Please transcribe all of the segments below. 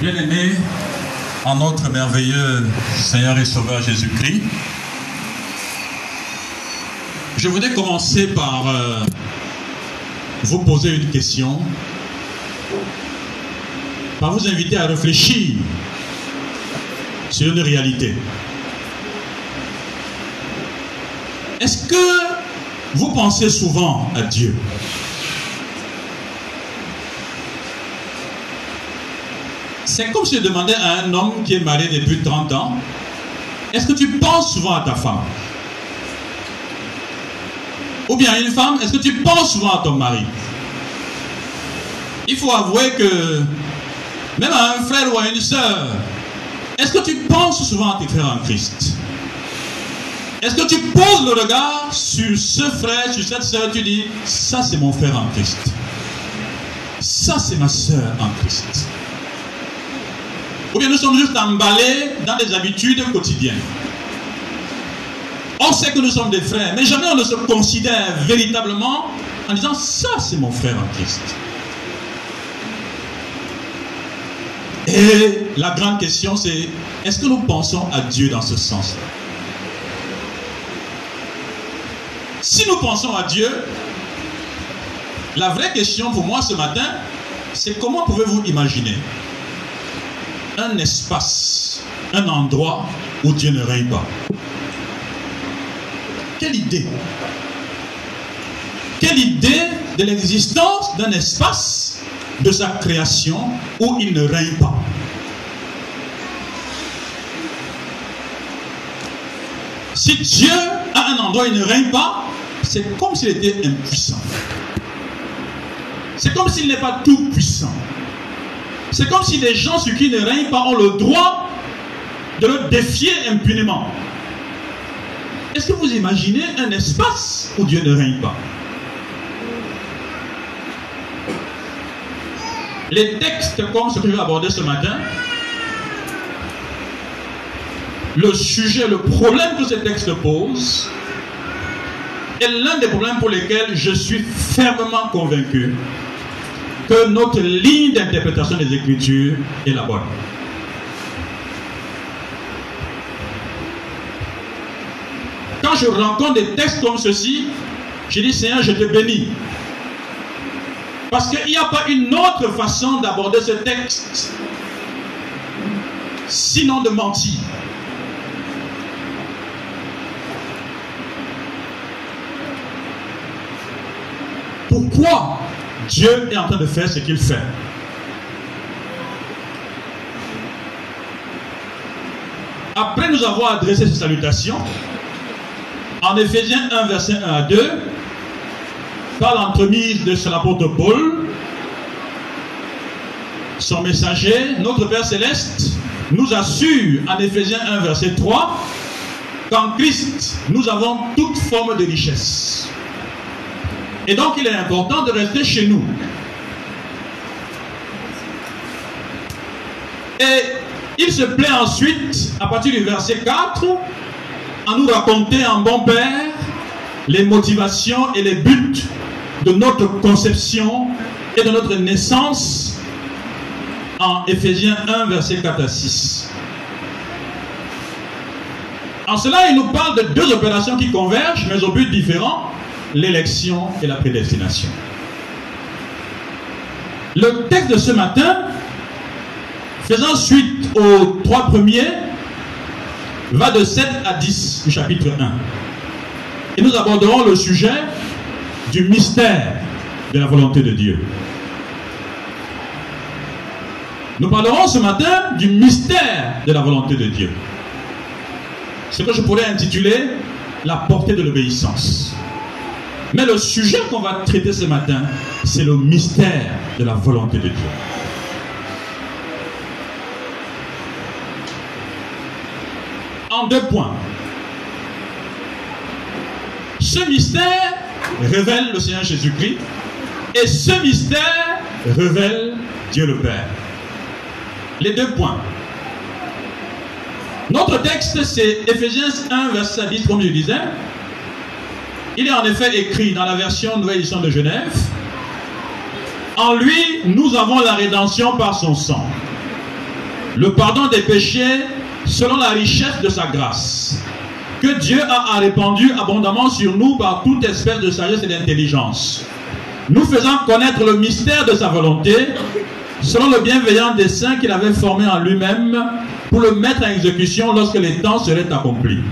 Bien-aimés, en notre merveilleux Seigneur et Sauveur Jésus-Christ, je voudrais commencer par euh, vous poser une question, par vous inviter à réfléchir sur une réalité. Est-ce que vous pensez souvent à Dieu? C'est comme si je demandais à un homme qui est marié depuis 30 ans, est-ce que tu penses souvent à ta femme? Ou bien une femme, est-ce que tu penses souvent à ton mari? Il faut avouer que même à un frère ou à une sœur, est-ce que tu penses souvent à tes frères en Christ? Est-ce que tu poses le regard sur ce frère, sur cette sœur, tu dis, ça c'est mon frère en Christ. Ça c'est ma sœur en Christ. Ou bien nous sommes juste emballés dans des habitudes quotidiennes. On sait que nous sommes des frères, mais jamais on ne se considère véritablement en disant ça c'est mon frère en Christ. Et la grande question c'est est-ce que nous pensons à Dieu dans ce sens-là Si nous pensons à Dieu, la vraie question pour moi ce matin, c'est comment pouvez-vous imaginer un espace, un endroit où Dieu ne règne pas. Quelle idée Quelle idée de l'existence d'un espace de sa création où il ne règne pas Si Dieu a un endroit où il ne règne pas, c'est comme s'il était impuissant. C'est comme s'il n'est pas tout puissant. C'est comme si les gens sur qui ne règne pas ont le droit de le défier impunément. Est-ce que vous imaginez un espace où Dieu ne règne pas? Les textes comme ce que je vais aborder ce matin, le sujet, le problème que ces textes posent, est l'un des problèmes pour lesquels je suis fermement convaincu que notre ligne d'interprétation des Écritures est la bonne. Quand je rencontre des textes comme ceci, je dis Seigneur, je te bénis. Parce qu'il n'y a pas une autre façon d'aborder ce texte, sinon de mentir. Pourquoi Dieu est en train de faire ce qu'il fait. Après nous avoir adressé ces salutations, en Éphésiens 1, verset 1 à 2, par l'entremise de l'apôtre Paul, son messager, notre Père céleste, nous assure en Éphésiens 1, verset 3, qu'en Christ, nous avons toute forme de richesse. Et donc, il est important de rester chez nous. Et il se plaît ensuite, à partir du verset 4, à nous raconter en bon père les motivations et les buts de notre conception et de notre naissance en Éphésiens 1, verset 4 à 6. En cela, il nous parle de deux opérations qui convergent, mais au but différent l'élection et la prédestination. Le texte de ce matin, faisant suite aux trois premiers, va de 7 à 10 du chapitre 1. Et nous aborderons le sujet du mystère de la volonté de Dieu. Nous parlerons ce matin du mystère de la volonté de Dieu. Ce que je pourrais intituler la portée de l'obéissance. Mais le sujet qu'on va traiter ce matin, c'est le mystère de la volonté de Dieu. En deux points. Ce mystère révèle le Seigneur Jésus-Christ et ce mystère révèle Dieu le Père. Les deux points. Notre texte, c'est Ephésiens 1, verset 10, comme je disais. Il est en effet écrit dans la version Nouvelle Édition de Genève, En lui, nous avons la rédemption par son sang, le pardon des péchés selon la richesse de sa grâce, que Dieu a répandu abondamment sur nous par toute espèce de sagesse et d'intelligence, nous faisant connaître le mystère de sa volonté, selon le bienveillant dessein qu'il avait formé en lui-même pour le mettre en exécution lorsque les temps seraient accomplis.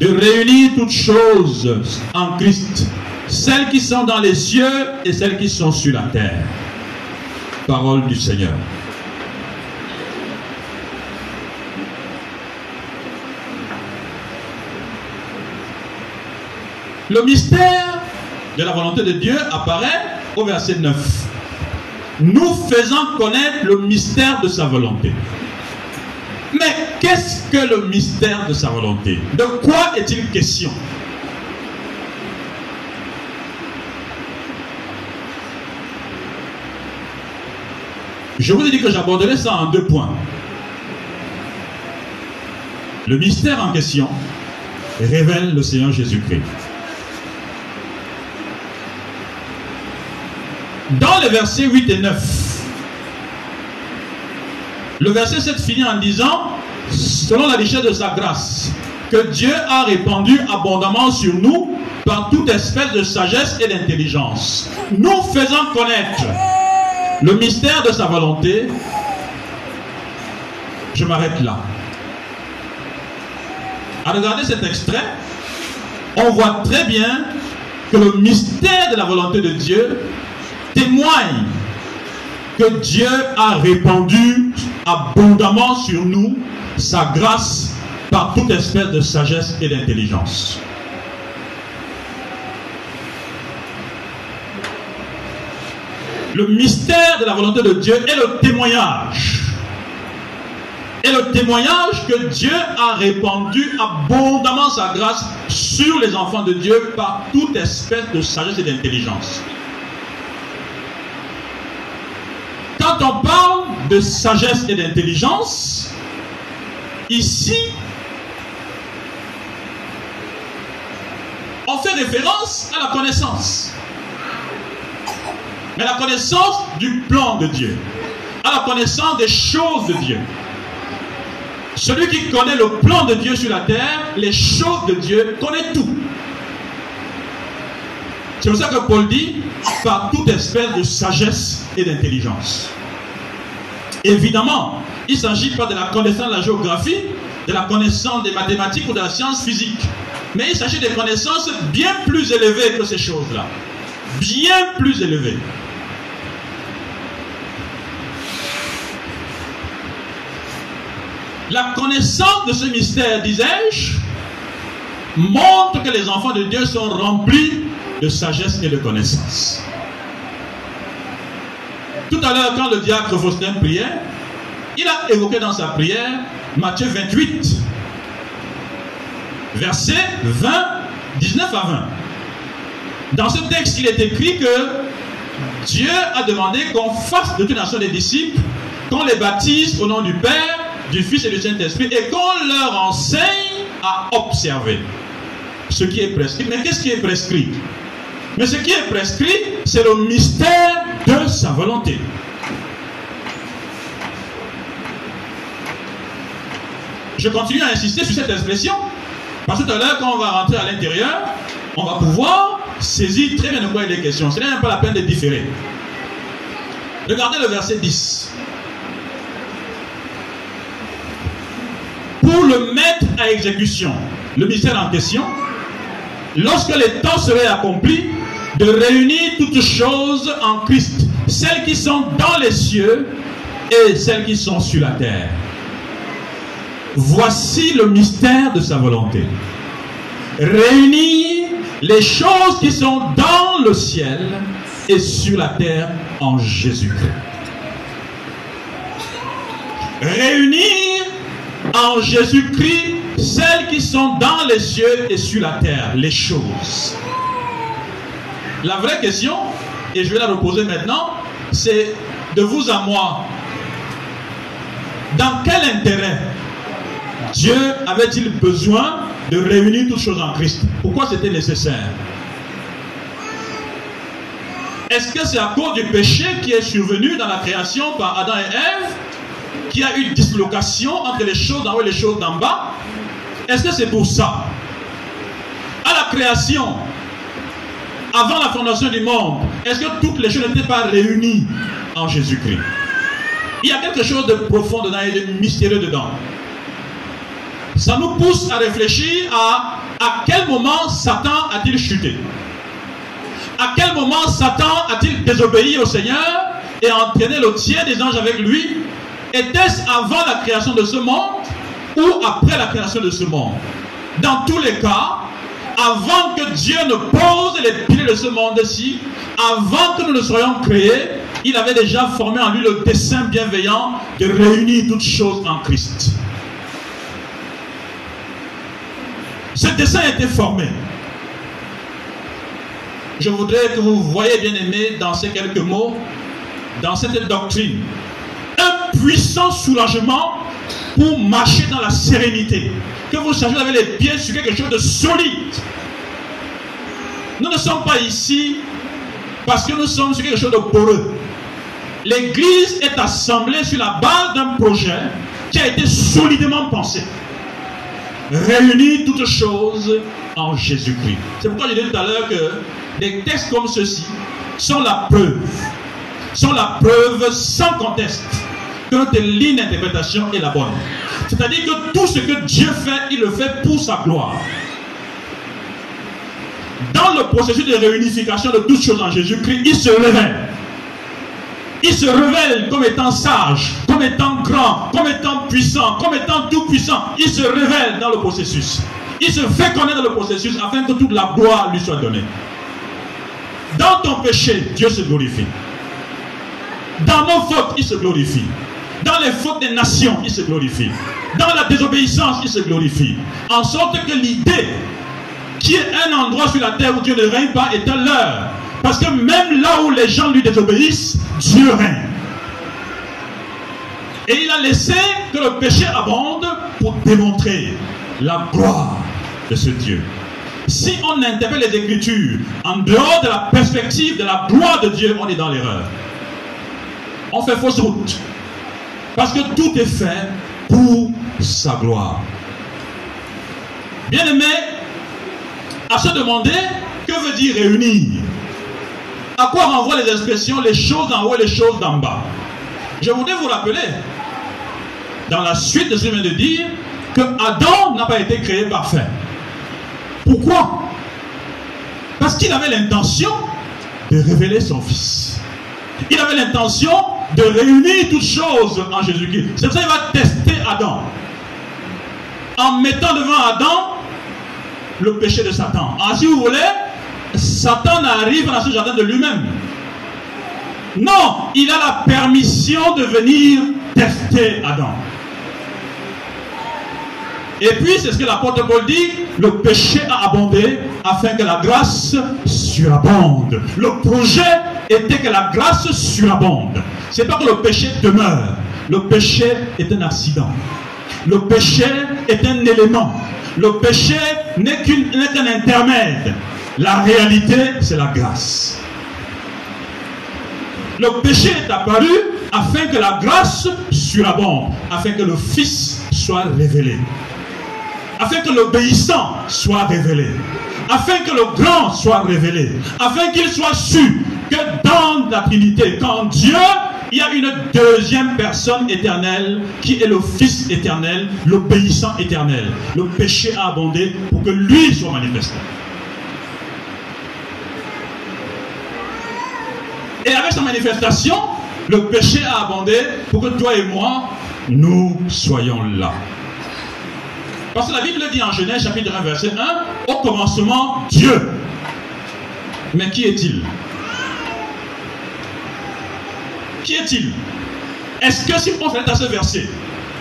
De réunir toutes choses en Christ, celles qui sont dans les cieux et celles qui sont sur la terre. Parole du Seigneur. Le mystère de la volonté de Dieu apparaît au verset 9. Nous faisons connaître le mystère de sa volonté. Mais qu'est-ce que le mystère de sa volonté? De quoi est-il question? Je vous ai dit que j'aborderai ça en deux points. Le mystère en question révèle le Seigneur Jésus-Christ. Dans les versets 8 et 9, le verset 7 finit en disant, selon la richesse de sa grâce, que Dieu a répandu abondamment sur nous par toute espèce de sagesse et d'intelligence, nous faisant connaître le mystère de sa volonté. Je m'arrête là. À regarder cet extrait, on voit très bien que le mystère de la volonté de Dieu témoigne que Dieu a répandu abondamment sur nous sa grâce par toute espèce de sagesse et d'intelligence. Le mystère de la volonté de Dieu est le témoignage. Et le témoignage que Dieu a répandu abondamment sa grâce sur les enfants de Dieu par toute espèce de sagesse et d'intelligence. Quand on parle de sagesse et d'intelligence, ici, on fait référence à la connaissance. Mais la connaissance du plan de Dieu, à la connaissance des choses de Dieu. Celui qui connaît le plan de Dieu sur la terre, les choses de Dieu, connaît tout. C'est pour ça que Paul dit, par toute espèce de sagesse et d'intelligence. Évidemment, il ne s'agit pas de la connaissance de la géographie, de la connaissance des mathématiques ou de la science physique. Mais il s'agit de connaissances bien plus élevées que ces choses-là. Bien plus élevées. La connaissance de ce mystère, disais-je, montre que les enfants de Dieu sont remplis de sagesse et de connaissance. Tout à l'heure, quand le diacre Faustin priait, il a évoqué dans sa prière Matthieu 28, verset 20, 19 à 20. Dans ce texte, il est écrit que Dieu a demandé qu'on fasse de toute nation des disciples, qu'on les baptise au nom du Père, du Fils et du Saint-Esprit, et qu'on leur enseigne à observer ce qui est prescrit. Mais qu'est-ce qui est prescrit? Mais ce qui est prescrit, c'est le mystère de sa volonté. Je continue à insister sur cette expression, parce que tout à l'heure, quand on va rentrer à l'intérieur, on va pouvoir saisir très bien de quoi il est question. Ce n'est même pas la peine de différer. Regardez le verset 10. Pour le mettre à exécution, le mystère en question, lorsque les temps seraient accomplis, de réunir toutes choses en Christ, celles qui sont dans les cieux et celles qui sont sur la terre. Voici le mystère de sa volonté. Réunir les choses qui sont dans le ciel et sur la terre en Jésus-Christ. Réunir en Jésus-Christ celles qui sont dans les cieux et sur la terre, les choses. La vraie question, et je vais la reposer maintenant, c'est de vous à moi. Dans quel intérêt Dieu avait-il besoin de réunir toutes choses en Christ? Pourquoi c'était nécessaire? Est-ce que c'est à cause du péché qui est survenu dans la création par Adam et Ève qu'il y a eu dislocation entre les choses d'en haut et les choses d'en bas? Est-ce que c'est pour ça? À la création, avant la fondation du monde, est-ce que toutes les choses n'étaient pas réunies en Jésus-Christ? Il y a quelque chose de profond dedans et de mystérieux dedans. Ça nous pousse à réfléchir à à quel moment Satan a-t-il chuté? À quel moment Satan a-t-il désobéi au Seigneur et entraîné le tiers des anges avec lui? Était-ce avant la création de ce monde ou après la création de ce monde? Dans tous les cas, avant que Dieu ne pose les piliers de ce monde-ci, avant que nous ne soyons créés, il avait déjà formé en lui le dessein bienveillant de réunir toutes choses en Christ. Ce dessin a été formé. Je voudrais que vous voyez, bien aimé, dans ces quelques mots, dans cette doctrine, un puissant soulagement pour marcher dans la sérénité. Que vous sachiez avec les pieds sur quelque chose de solide. Nous ne sommes pas ici parce que nous sommes sur quelque chose de poreux. L'Église est assemblée sur la base d'un projet qui a été solidement pensé réunir toutes choses en Jésus-Christ. C'est pourquoi je disais tout à l'heure que des textes comme ceux-ci sont la preuve, sont la preuve sans conteste que notre ligne d'interprétation est la bonne. C'est-à-dire que tout ce que Dieu fait, il le fait pour sa gloire. Dans le processus de réunification de toutes choses en Jésus-Christ, il se révèle. Il se révèle comme étant sage, comme étant grand, comme étant puissant, comme étant tout puissant. Il se révèle dans le processus. Il se fait connaître dans le processus afin que toute la gloire lui soit donnée. Dans ton péché, Dieu se glorifie. Dans nos fautes, il se glorifie. Dans les fautes des nations, il se glorifie. Dans la désobéissance, il se glorifie. En sorte que l'idée qui est un endroit sur la terre où Dieu ne règne pas est un leurre. Parce que même là où les gens lui désobéissent, Dieu règne. Et il a laissé que le péché abonde pour démontrer la gloire de ce Dieu. Si on interprète les Écritures en dehors de la perspective de la gloire de Dieu, on est dans l'erreur. On fait fausse route. Parce que tout est fait pour sa gloire. Bien aimé, à se demander que veut dire réunir? À quoi renvoient les expressions les choses en haut et les choses d'en bas? Je voudrais vous rappeler dans la suite de ce que je viens de dire, que Adam n'a pas été créé parfait. Pourquoi? Parce qu'il avait l'intention de révéler son Fils. Il avait l'intention de réunir toutes choses en Jésus-Christ. C'est pour ça qu'il va tester Adam. En mettant devant Adam le péché de Satan. Ah, si vous voulez, Satan n'arrive dans ce jardin de lui-même. Non, il a la permission de venir tester Adam. Et puis, c'est ce que l'apôtre Paul dit, le péché a abondé afin que la grâce surabonde. Le projet était que la grâce surabonde. C'est pas que le péché demeure. Le péché est un accident. Le péché est un élément. Le péché n'est qu'un intermède. La réalité, c'est la grâce. Le péché est apparu afin que la grâce surabonde, afin que le Fils soit révélé afin que l'obéissant soit révélé, afin que le grand soit révélé, afin qu'il soit su que dans la Trinité, quand Dieu, il y a une deuxième personne éternelle qui est le Fils éternel, l'obéissant éternel. Le péché a abondé pour que lui soit manifesté. Et avec sa manifestation, le péché a abondé pour que toi et moi, nous soyons là. Parce que la Bible dit en Genèse chapitre 1 verset 1, au commencement Dieu. Mais qui est-il? Qui est-il? Est-ce que si on s'arrête à ce verset,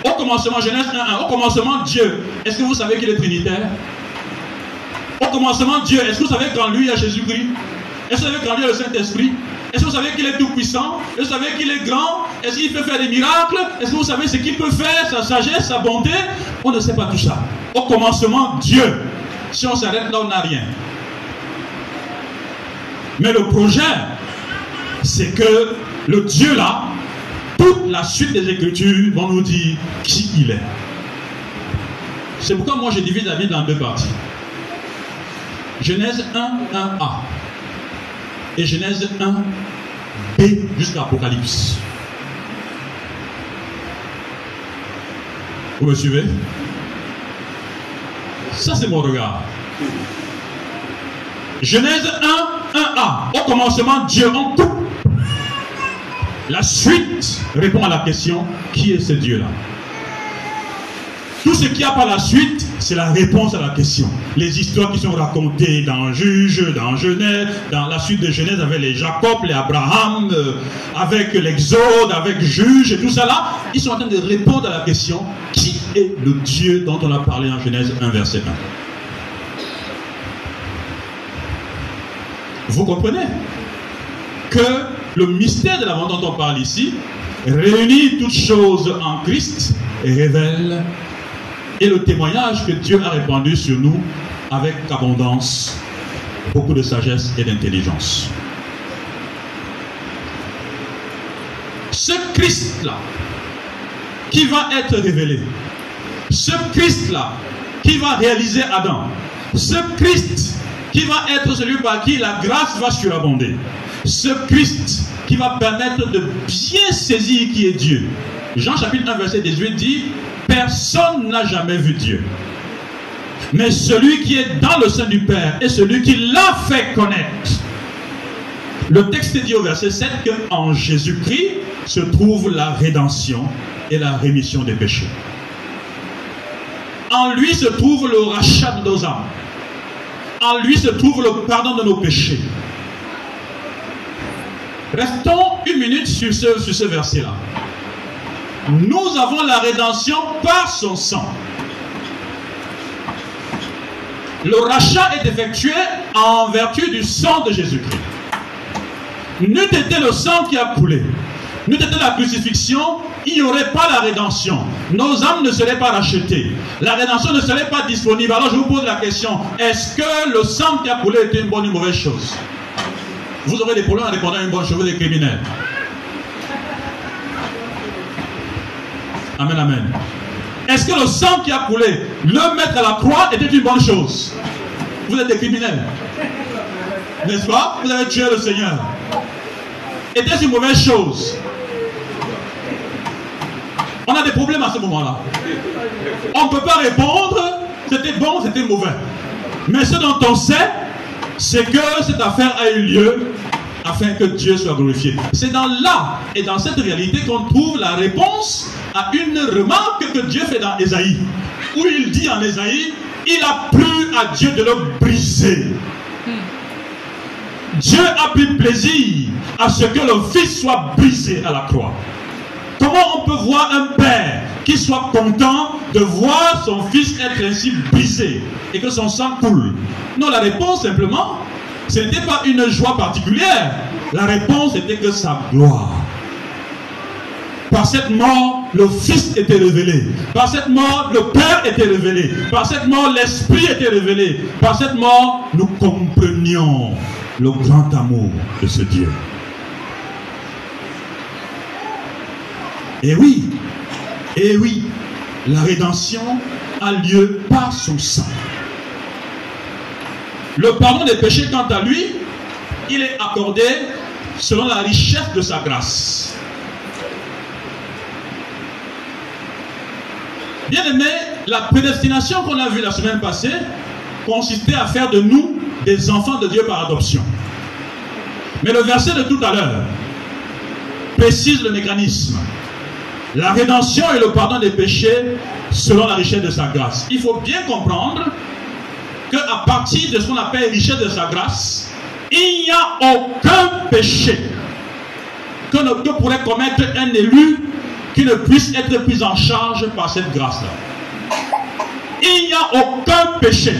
au commencement Genèse 1, 1, au commencement Dieu, est-ce que vous savez qu'il est trinitaire? Au commencement Dieu, est-ce que vous savez qu'en lui il y a Jésus-Christ? Est-ce que vous savez qu'en lui il y a le Saint-Esprit? Est-ce que vous savez qu'il est tout puissant Est-ce que vous savez qu'il est grand? Est-ce qu'il peut faire des miracles? Est-ce que vous savez ce qu'il peut faire, sa sagesse, sa bonté? On ne sait pas tout ça. Au commencement, Dieu. Si on s'arrête là, on n'a rien. Mais le projet, c'est que le Dieu là, toute la suite des Écritures vont nous dire qui il est. C'est pourquoi moi je divise la Bible en deux parties. Genèse 1, 1a et Genèse 1, B jusqu'à Apocalypse. Vous me suivez? Ça c'est mon regard. Genèse 1, 1a. Au commencement, Dieu en tout. La suite répond à la question, qui est ce Dieu-là? Tout ce qu'il y a par la suite, c'est la réponse à la question. Les histoires qui sont racontées dans Juge, dans Genèse, dans la suite de Genèse avec les Jacob, les Abraham, euh, avec l'Exode, avec Juge et tout ça là, ils sont en train de répondre à la question qui est le Dieu dont on a parlé en Genèse 1, verset 1. Vous comprenez que le mystère de la dont on parle ici réunit toutes choses en Christ et révèle et le témoignage que Dieu a répandu sur nous avec abondance, beaucoup de sagesse et d'intelligence. Ce Christ-là, qui va être révélé, ce Christ-là, qui va réaliser Adam, ce Christ qui va être celui par qui la grâce va surabonder, ce Christ qui va permettre de bien saisir qui est Dieu. Jean chapitre 1 verset 18 dit, Personne n'a jamais vu Dieu. Mais celui qui est dans le sein du Père est celui qui l'a fait connaître. Le texte dit au verset 7 qu'en Jésus-Christ se trouve la rédemption et la rémission des péchés. En lui se trouve le rachat de nos âmes. En lui se trouve le pardon de nos péchés. Restons une minute sur ce, sur ce verset-là. Nous avons la rédemption par son sang. Le rachat est effectué en vertu du sang de Jésus-Christ. N'eût été le sang qui a coulé, n'eût été la crucifixion, il n'y aurait pas la rédemption. Nos âmes ne seraient pas rachetées. La rédemption ne serait pas disponible. Alors je vous pose la question, est-ce que le sang qui a coulé était une bonne ou une mauvaise chose? Vous aurez des problèmes en répondant à une bonne chose, des criminels. Amen, amen. Est-ce que le sang qui a coulé, le mettre à la croix était une bonne chose? Vous êtes des criminels. N'est-ce pas? Vous avez tué le Seigneur. Était-ce une mauvaise chose? On a des problèmes à ce moment-là. On ne peut pas répondre, c'était bon, c'était mauvais. Mais ce dont on sait, c'est que cette affaire a eu lieu afin que Dieu soit glorifié. C'est dans là et dans cette réalité qu'on trouve la réponse à une remarque que Dieu fait dans Ésaïe, où il dit en Ésaïe, il a plu à Dieu de le briser. Dieu a pris plaisir à ce que le Fils soit brisé à la croix. Comment on peut voir un père qui soit content de voir son fils être ainsi brisé et que son sang coule? Non, la réponse simplement, ce n'était pas une joie particulière. La réponse était que sa gloire. Par cette mort, le Fils était révélé. Par cette mort, le Père était révélé. Par cette mort, l'Esprit était révélé. Par cette mort, nous comprenions le grand amour de ce Dieu. Et oui, et oui, la rédemption a lieu par son sang. Le pardon des péchés, quant à lui, il est accordé selon la richesse de sa grâce. Bien aimé, la prédestination qu'on a vue la semaine passée consistait à faire de nous des enfants de Dieu par adoption. Mais le verset de tout à l'heure précise le mécanisme. La rédemption et le pardon des péchés selon la richesse de sa grâce. Il faut bien comprendre qu'à partir de ce qu'on appelle richesse de sa grâce, il n'y a aucun péché que, pourrait commettre un élu qui ne puisse être pris en charge par cette grâce-là. Il n'y a aucun péché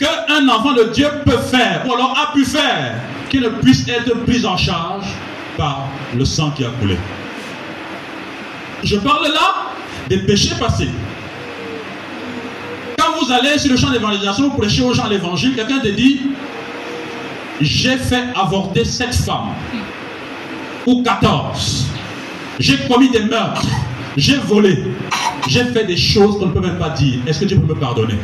qu'un enfant de Dieu peut faire, ou alors a pu faire, qui ne puisse être pris en charge par le sang qui a coulé. Je parle là des péchés passés. Quand vous allez sur le champ d'évangélisation, vous prêchez aux gens l'évangile, quelqu'un te dit, j'ai fait avorter cette femme, ou 14. j'ai commis des meurtres, j'ai volé, j'ai fait des choses qu'on ne peut même pas dire. Est-ce que Dieu peut me pardonner?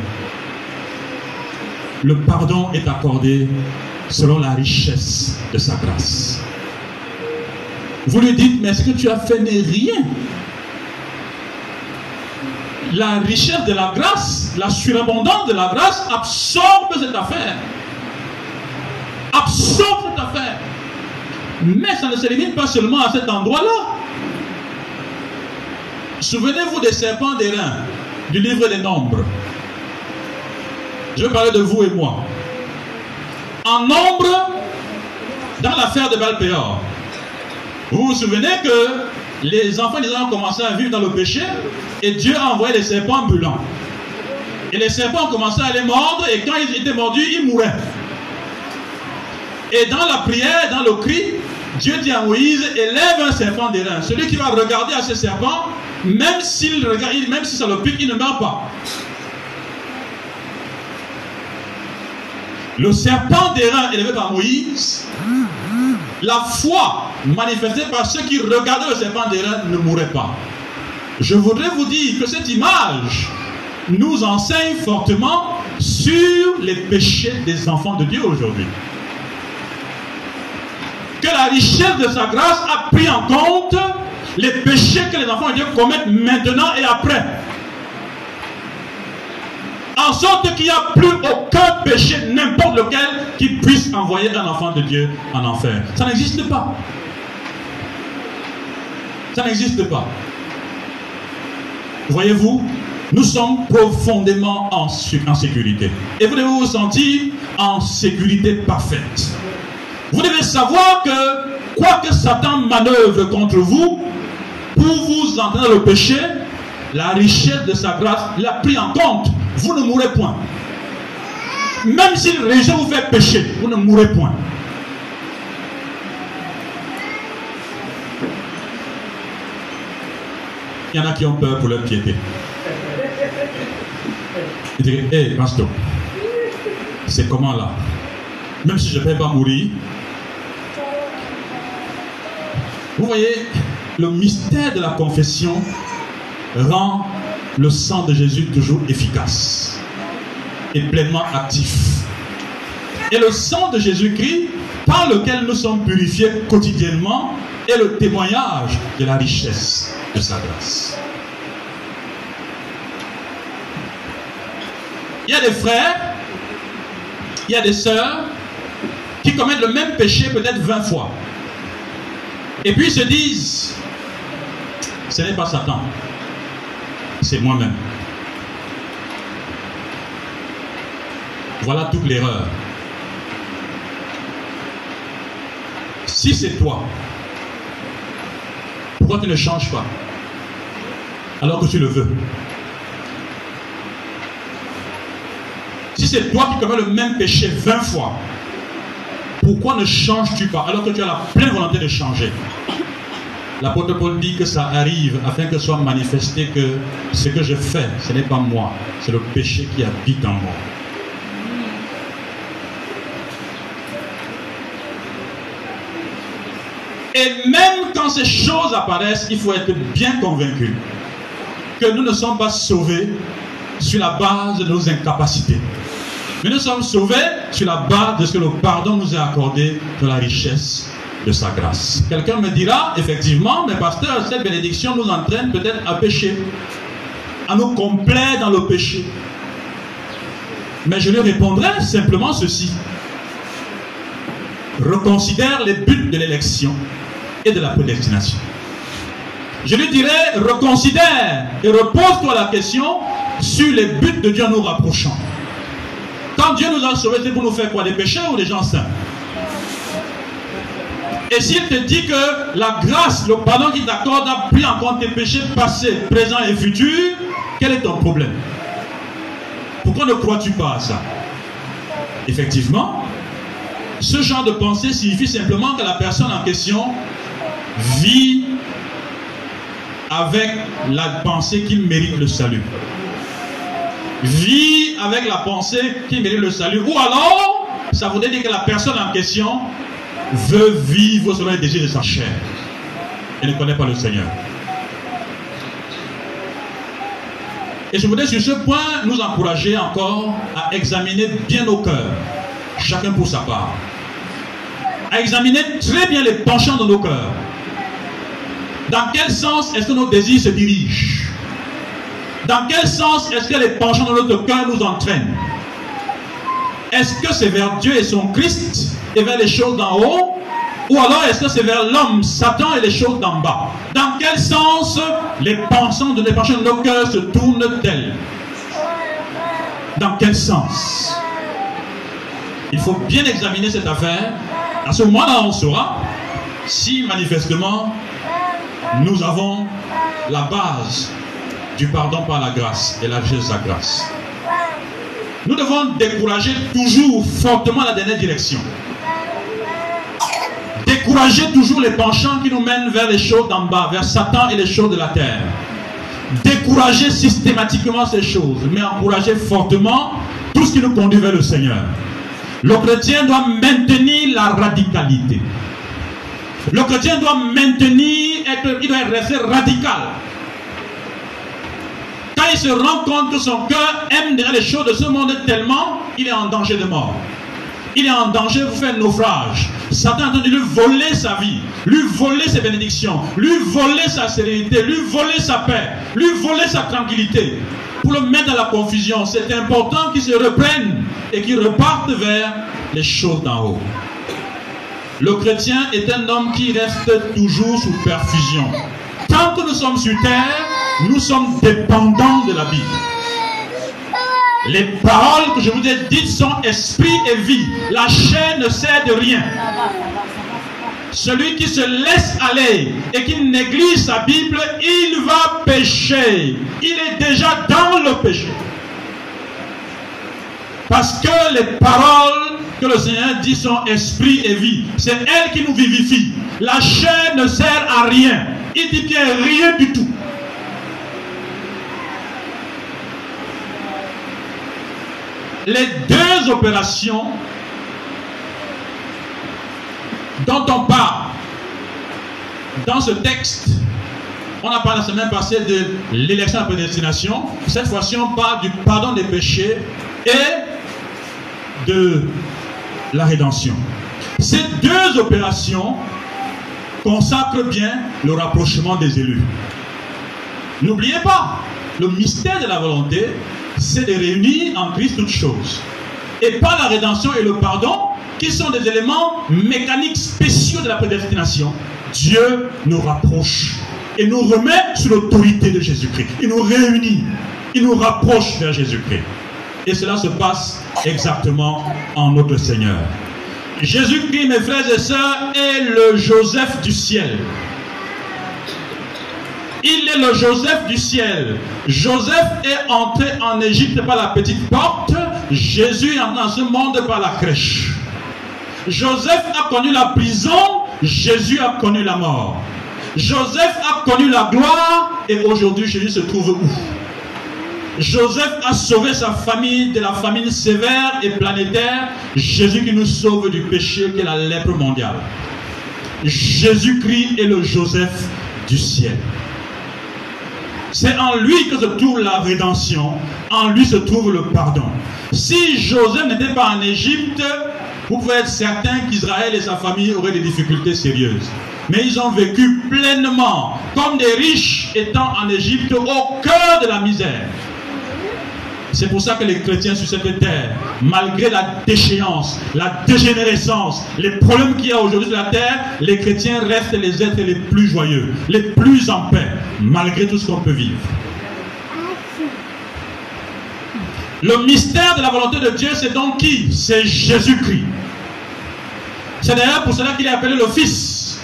Le pardon est accordé selon la richesse de sa grâce. Vous lui dites, mais ce que tu as fait n'est rien? La richesse de la grâce, la surabondance de la grâce absorbe cette affaire. Absorbe cette affaire. Mais ça ne se limite pas seulement à cet endroit-là. Souvenez-vous des serpents des reins du livre des Nombres. Je vais parler de vous et moi. En nombre, dans l'affaire de Balpéor, vous vous souvenez que les enfants d'Israël ont commencé à vivre dans le péché et Dieu a envoyé les serpents ambulants. Et les serpents ont commencé à les mordre et quand ils étaient mordus, ils mouraient. Et dans la prière, dans le cri, Dieu dit à Moïse, élève un serpent des reins. Celui qui va regarder à ce serpent, même s'il regarde, même si ça le pique, il ne meurt pas. Le serpent des élevé par Moïse, la foi manifestée par ceux qui regardaient le serpent des reins ne mourrait pas. Je voudrais vous dire que cette image nous enseigne fortement sur les péchés des enfants de Dieu aujourd'hui que la richesse de sa grâce a pris en compte les péchés que les enfants de Dieu commettent maintenant et après. En sorte qu'il n'y a plus aucun péché, n'importe lequel, qui puisse envoyer un enfant de Dieu en enfer. Ça n'existe pas. Ça n'existe pas. Voyez-vous, nous sommes profondément en, sécurité. Et vous devez vous sentir en sécurité parfaite? Vous devez savoir que quoi que Satan manœuvre contre vous, pour vous entraîner le péché, la richesse de sa grâce l'a pris en compte. Vous ne mourrez point. Même si le réussit vous fait pécher, vous ne mourrez point. Il y en a qui ont peur pour leur piété. Ils disent, hé, hey, pasteur, c'est comment là? Même si je ne vais pas mourir, vous voyez, le mystère de la confession rend le sang de Jésus toujours efficace et pleinement actif. Et le sang de Jésus-Christ, par lequel nous sommes purifiés quotidiennement, est le témoignage de la richesse de sa grâce. Il y a des frères, il y a des sœurs qui commettent le même péché peut-être 20 fois. Et puis se disent, ce n'est pas Satan, c'est moi-même. Voilà toute l'erreur. Si c'est toi, pourquoi tu ne changes pas alors que tu le veux? Si c'est toi qui commets le même péché 20 fois, pourquoi ne changes-tu pas alors que tu as la pleine volonté de changer? L'apôtre Paul dit que ça arrive afin que soit manifesté que ce que je fais, ce n'est pas moi, c'est le péché qui habite en moi. Et même quand ces choses apparaissent, il faut être bien convaincu que nous ne sommes pas sauvés sur la base de nos incapacités. Mais nous sommes sauvés sur la base de ce que le pardon nous a accordé de la richesse de sa grâce. Quelqu'un me dira, effectivement, mais pasteur, cette bénédiction nous entraîne peut-être à pécher, à nous complaire dans le péché. Mais je lui répondrai simplement ceci. Reconsidère les buts de l'élection et de la prédestination. Je lui dirai, reconsidère et repose-toi la question sur les buts de Dieu en nous rapprochant. Quand Dieu nous a sauvés, c'est pour nous faire quoi? Des pécheurs ou des gens saints? Et s'il te dit que la grâce, le pardon qu'il t'accorde a pris en compte tes péchés passés, présents et futurs, quel est ton problème? Pourquoi ne crois-tu pas à ça? Effectivement, ce genre de pensée signifie simplement que la personne en question vit avec la pensée qu'il mérite le salut. Vit avec la pensée qui mérite le salut. Ou alors, ça voudrait dire que la personne en question veut vivre selon les désirs de sa chair. et ne connaît pas le Seigneur. Et je voudrais sur ce point nous encourager encore à examiner bien nos cœurs, chacun pour sa part. À examiner très bien les penchants de nos cœurs. Dans quel sens est-ce que nos désirs se dirigent? Dans quel sens est-ce que les penchants de notre cœur nous entraînent? Est-ce que c'est vers Dieu et son Christ et vers les choses d'en haut Ou alors est-ce que c'est vers l'homme, Satan et les choses d'en bas? Dans quel sens les penchants de, penchants de nos cœurs se tournent-elles? Dans quel sens? Il faut bien examiner cette affaire. À ce moment-là, on saura si manifestement nous avons la base du pardon par la grâce et la richesse de la grâce. Nous devons décourager toujours fortement la dernière direction. Décourager toujours les penchants qui nous mènent vers les choses d'en bas, vers Satan et les choses de la terre. Décourager systématiquement ces choses, mais encourager fortement tout ce qui nous conduit vers le Seigneur. Le chrétien doit maintenir la radicalité. Le chrétien doit maintenir, être, il doit rester radical. Quand il se rend compte que son cœur aime les choses de ce monde tellement, il est en danger de mort. Il est en danger pour faire naufrage. Satan a entendu lui voler sa vie, lui voler ses bénédictions, lui voler sa sérénité, lui voler sa paix, lui voler sa tranquillité. Pour le mettre dans la confusion, c'est important qu'il se reprenne et qu'il reparte vers les choses d'en haut. Le chrétien est un homme qui reste toujours sous perfusion. Tant que nous sommes sur terre, nous sommes dépendants de la Bible. Les paroles que je vous ai dites sont esprit et vie. La chair ne sert de rien. Celui qui se laisse aller et qui néglige sa Bible, il va pécher. Il est déjà dans le péché. Parce que les paroles que le Seigneur dit sont esprit et vie. C'est elle qui nous vivifie. La chair ne sert à rien. Il dit bien rien du tout. Les deux opérations dont on parle dans ce texte, on a parlé la semaine passée de l'élection à prédestination. Cette fois-ci, on parle du pardon des péchés et de la rédemption. Ces deux opérations consacrent bien le rapprochement des élus. N'oubliez pas, le mystère de la volonté, c'est de réunir en Christ toutes choses. Et pas la rédemption et le pardon, qui sont des éléments mécaniques spéciaux de la prédestination. Dieu nous rapproche et nous remet sous l'autorité de Jésus-Christ. Il nous réunit, il nous rapproche vers Jésus-Christ. Et cela se passe exactement en notre Seigneur. Jésus-Christ, mes frères et sœurs, est le Joseph du ciel. Il est le Joseph du ciel. Joseph est entré en Égypte par la petite porte. Jésus est entré dans ce monde par la crèche. Joseph a connu la prison. Jésus a connu la mort. Joseph a connu la gloire. Et aujourd'hui, Jésus se trouve où? Joseph a sauvé sa famille de la famine sévère et planétaire. Jésus qui nous sauve du péché qui est la lèpre mondiale. Jésus-Christ est le Joseph du ciel. C'est en lui que se trouve la rédemption, en lui se trouve le pardon. Si Joseph n'était pas en Égypte, vous pouvez être certain qu'Israël et sa famille auraient des difficultés sérieuses. Mais ils ont vécu pleinement, comme des riches étant en Égypte, au cœur de la misère. C'est pour ça que les chrétiens sur cette terre, malgré la déchéance, la dégénérescence, les problèmes qu'il y a aujourd'hui sur la terre, les chrétiens restent les êtres les plus joyeux, les plus en paix, malgré tout ce qu'on peut vivre. Le mystère de la volonté de Dieu, c'est donc qui? C'est Jésus-Christ. C'est d'ailleurs pour cela qu'il est appelé le Fils.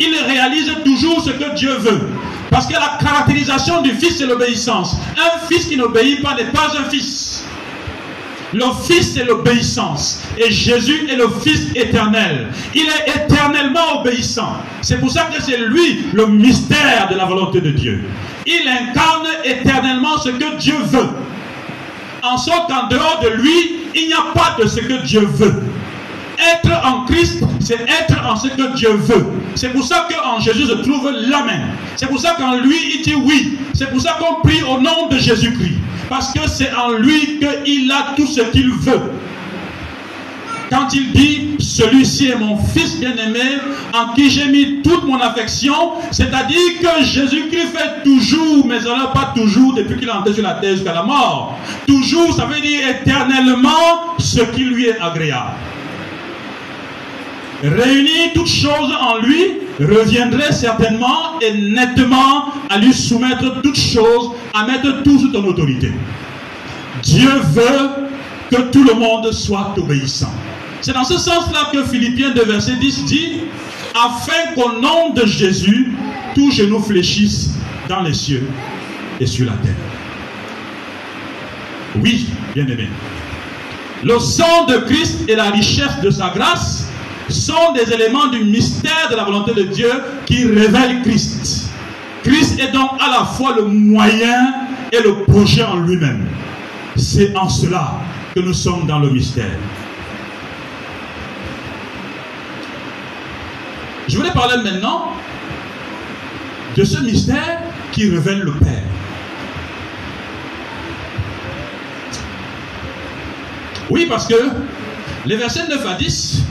Il réalise toujours ce que Dieu veut. Parce que la caractérisation du Fils, c'est l'obéissance. Un Fils qui n'obéit pas n'est pas un Fils. Le Fils, c'est l'obéissance. Et Jésus est le Fils éternel. Il est éternellement obéissant. C'est pour ça que c'est lui le mystère de la volonté de Dieu. Il incarne éternellement ce que Dieu veut. En sorte qu'en dehors de lui, il n'y a pas de ce que Dieu veut. Être en Christ, c'est être en ce que Dieu veut. C'est pour ça qu'en Jésus se trouve l'amen. C'est pour ça qu'en lui, il dit oui. C'est pour ça qu'on prie au nom de Jésus-Christ. Parce que c'est en lui qu'il a tout ce qu'il veut. Quand il dit, celui-ci est mon fils bien-aimé, en qui j'ai mis toute mon affection, c'est-à-dire que Jésus-Christ fait toujours, mais alors pas toujours depuis qu'il est entré sur la terre jusqu'à la mort. Toujours, ça veut dire éternellement ce qui lui est agréable. Réunir toutes choses en lui reviendrait certainement et nettement à lui soumettre toutes choses, à mettre tout sous ton autorité. Dieu veut que tout le monde soit obéissant. C'est dans ce sens-là que Philippiens 2, verset 10 dit, afin qu'au nom de Jésus, tous genoux fléchissent dans les cieux et sur la terre. Oui, bien aimé. Le sang de Christ et la richesse de sa grâce sont des éléments du mystère de la volonté de Dieu qui révèlent Christ. Christ est donc à la fois le moyen et le projet en lui-même. C'est en cela que nous sommes dans le mystère. Je voulais parler maintenant de ce mystère qui révèle le Père. Oui, parce que les versets 9 à 10,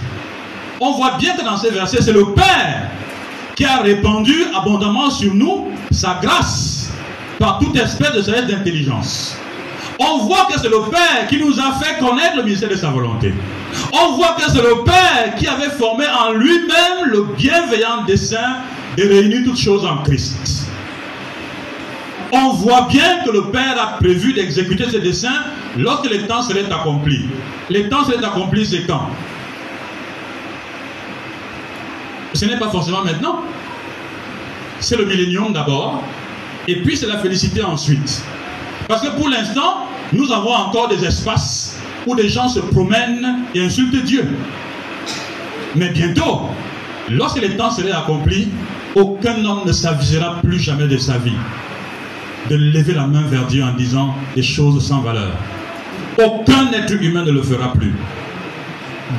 on voit bien que dans ces versets, c'est le Père qui a répandu abondamment sur nous sa grâce par toute espèce de sagesse d'intelligence. On voit que c'est le Père qui nous a fait connaître le mystère de sa volonté. On voit que c'est le Père qui avait formé en lui-même le bienveillant dessein de réunir toutes choses en Christ. On voit bien que le Père a prévu d'exécuter ce dessein lorsque le temps serait accompli. Le temps serait accompli, c'est quand? Ce n'est pas forcément maintenant. C'est le millénium d'abord, et puis c'est la félicité ensuite. Parce que pour l'instant, nous avons encore des espaces où des gens se promènent et insultent Dieu. Mais bientôt, lorsque le temps serait accompli, aucun homme ne s'avisera plus jamais de sa vie de lever la main vers Dieu en disant des choses sans valeur. Aucun être humain ne le fera plus.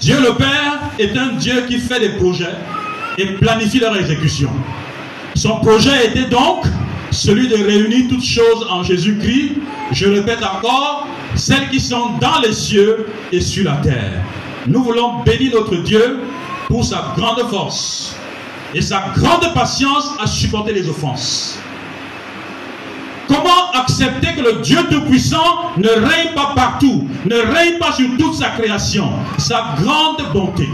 Dieu le Père est un Dieu qui fait des projets et planifie leur exécution. Son projet était donc celui de réunir toutes choses en Jésus-Christ, je répète encore, celles qui sont dans les cieux et sur la terre. Nous voulons bénir notre Dieu pour sa grande force et sa grande patience à supporter les offenses. Comment accepter que le Dieu Tout-Puissant ne règne pas partout, ne règne pas sur toute sa création, sa grande bonté?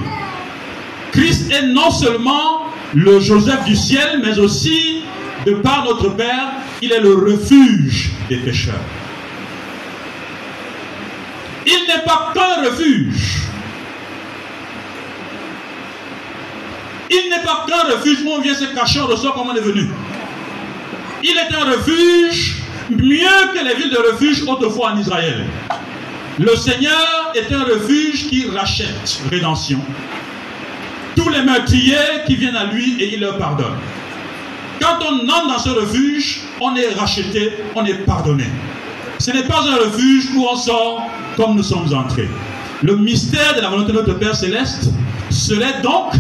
Christ est non seulement le Joseph du ciel, mais aussi, de par notre Père, il est le refuge des pécheurs. Il n'est pas qu'un refuge. Il n'est pas qu'un refuge où on vient se cacher, on ressort comme on est venu? Il est un refuge mieux que les villes de refuge autrefois en Israël. Le Seigneur est un refuge qui rachète rédemption. Tous les meurtriers qui viennent à lui et il leur pardonne. Quand on entre dans ce refuge, on est racheté, on est pardonné. Ce n'est pas un refuge où on sort comme nous sommes entrés. Le mystère de la volonté de notre Père céleste serait donc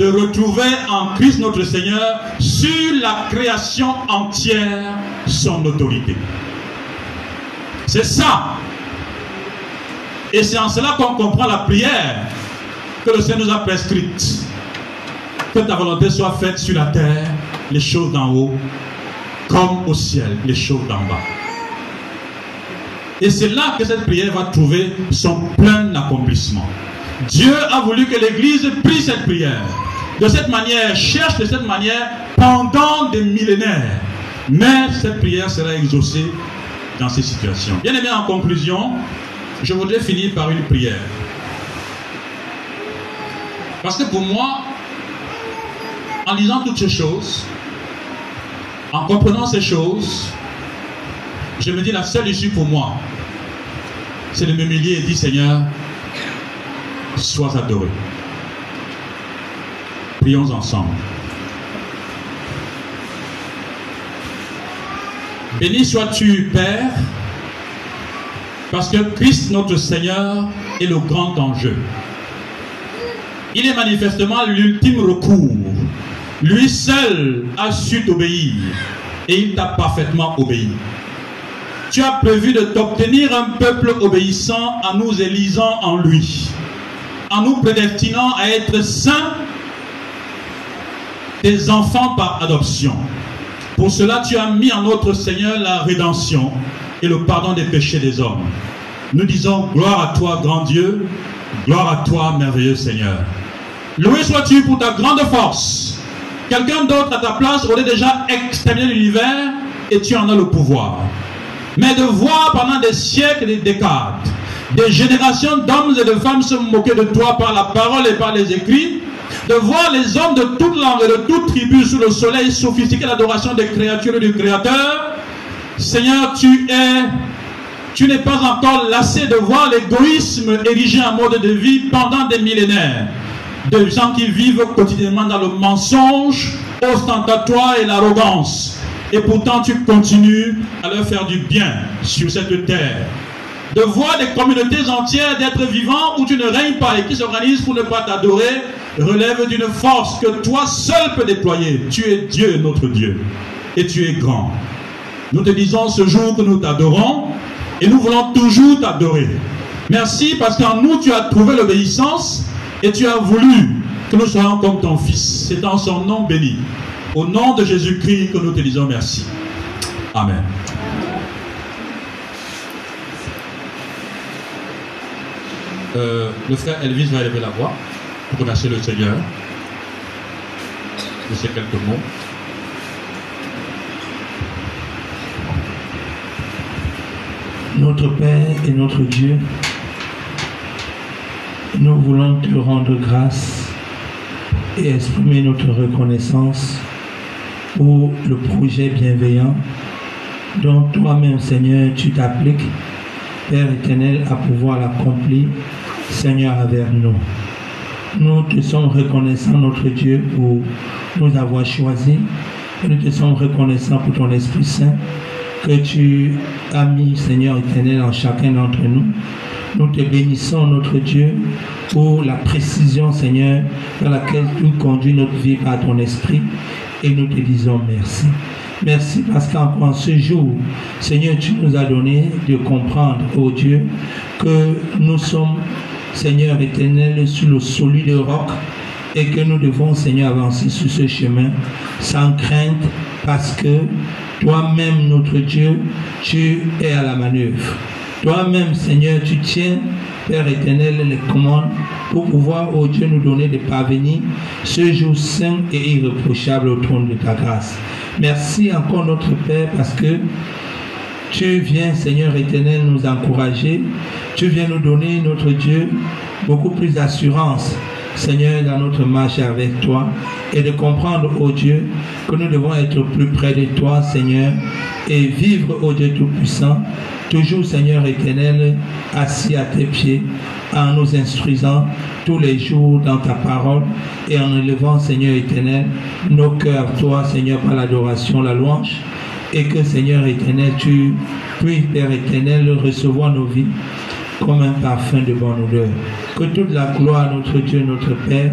de retrouver en Christ notre Seigneur sur la création entière son autorité. C'est ça. Et c'est en cela qu'on comprend la prière que le Seigneur nous a prescrite. Que ta volonté soit faite sur la terre, les choses d'en haut, comme au ciel, les choses d'en bas. Et c'est là que cette prière va trouver son plein accomplissement. Dieu a voulu que l'Église prie cette prière de cette manière, cherche de cette manière pendant des millénaires. Mais cette prière sera exaucée dans ces situations. Bien aimé, en conclusion, je voudrais finir par une prière. Parce que pour moi, en lisant toutes ces choses, en comprenant ces choses, je me dis la seule issue pour moi, c'est de m'humilier et dire Seigneur, sois adoré. Prions ensemble. Béni sois-tu, Père, parce que Christ notre Seigneur est le grand enjeu. Il est manifestement l'ultime recours. Lui seul a su t'obéir et il t'a parfaitement obéi. Tu as prévu de t'obtenir un peuple obéissant en nous élisant en lui, en nous prédestinant à être saints, des enfants par adoption. Pour cela, tu as mis en notre Seigneur la rédemption et le pardon des péchés des hommes. Nous disons gloire à toi, grand Dieu, gloire à toi, merveilleux Seigneur. Loué sois-tu pour ta grande force? Quelqu'un d'autre à ta place aurait déjà exterminé l'univers et tu en as le pouvoir. Mais de voir pendant des siècles et des décades des générations d'hommes et de femmes se moquer de toi par la parole et par les écrits, de voir les hommes de toute langue et de toute tribu sous le soleil sophistiquer l'adoration des créatures et du Créateur, Seigneur, tu es, tu n'es pas encore lassé de voir l'égoïsme érigé en mode de vie pendant des millénaires. De gens qui vivent quotidiennement dans le mensonge ostentatoire et l'arrogance. Et pourtant, tu continues à leur faire du bien sur cette terre. De voir des communautés entières d'êtres vivants où tu ne règnes pas et qui s'organisent pour ne pas t'adorer relève d'une force que toi seul peux déployer. Tu es Dieu, notre Dieu. Et tu es grand. Nous te disons ce jour que nous t'adorons et nous voulons toujours t'adorer. Merci parce qu'en nous tu as trouvé l'obéissance et tu as voulu que nous soyons comme ton Fils. C'est en son nom béni. Au nom de Jésus-Christ que nous te disons merci. Amen. Euh, le frère Elvis va élever la voix pour remercier le Seigneur de ces quelques mots. Notre Père et notre Dieu, nous voulons te rendre grâce et exprimer notre reconnaissance pour le projet bienveillant dont toi-même, Seigneur, tu t'appliques, Père éternel, à pouvoir l'accomplir, Seigneur, avec nous. Nous te sommes reconnaissants, notre Dieu, pour nous avoir choisis. Nous te sommes reconnaissants pour ton Esprit Saint que tu as mis, Seigneur éternel, en chacun d'entre nous. Nous te bénissons, notre Dieu, pour la précision, Seigneur, dans laquelle tu conduis notre vie par ton esprit. Et nous te disons merci. Merci parce qu'en ce jour, Seigneur, tu nous as donné de comprendre, oh Dieu, que nous sommes, Seigneur éternel, sur le solide roc et que nous devons, Seigneur, avancer sur ce chemin sans crainte parce que toi-même, notre Dieu, tu es à la manœuvre. Toi-même, Seigneur, tu tiens, Père éternel, les commandes pour pouvoir, oh Dieu, nous donner de parvenir ce jour saint et irréprochable au trône de ta grâce. Merci encore, notre Père, parce que tu viens, Seigneur éternel, nous encourager. Tu viens nous donner, notre Dieu, beaucoup plus d'assurance Seigneur, dans notre marche avec toi et de comprendre, ô Dieu, que nous devons être plus près de toi, Seigneur, et vivre, ô Dieu Tout-Puissant, toujours, Seigneur éternel, assis à tes pieds, en nous instruisant tous les jours dans ta parole et en élevant, Seigneur éternel, nos cœurs toi, Seigneur, par l'adoration, la louange, et que, Seigneur éternel, tu puisses, Père éternel, recevoir nos vies comme un parfum de bonne odeur. Que toute la gloire, notre Dieu, notre Père,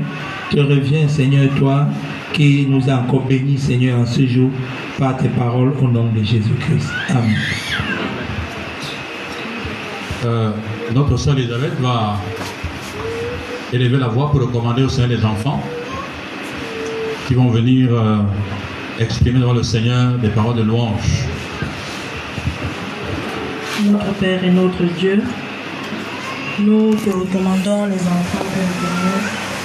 te revient, Seigneur, toi, qui nous a encore bénis, Seigneur, en ce jour, par tes paroles, au nom de Jésus-Christ. Amen. Euh, notre sœur Elisabeth va élever la voix pour recommander au Seigneur les enfants qui vont venir euh, exprimer devant le Seigneur des paroles de louange. Notre Père et notre Dieu, nous te recommandons les enfants de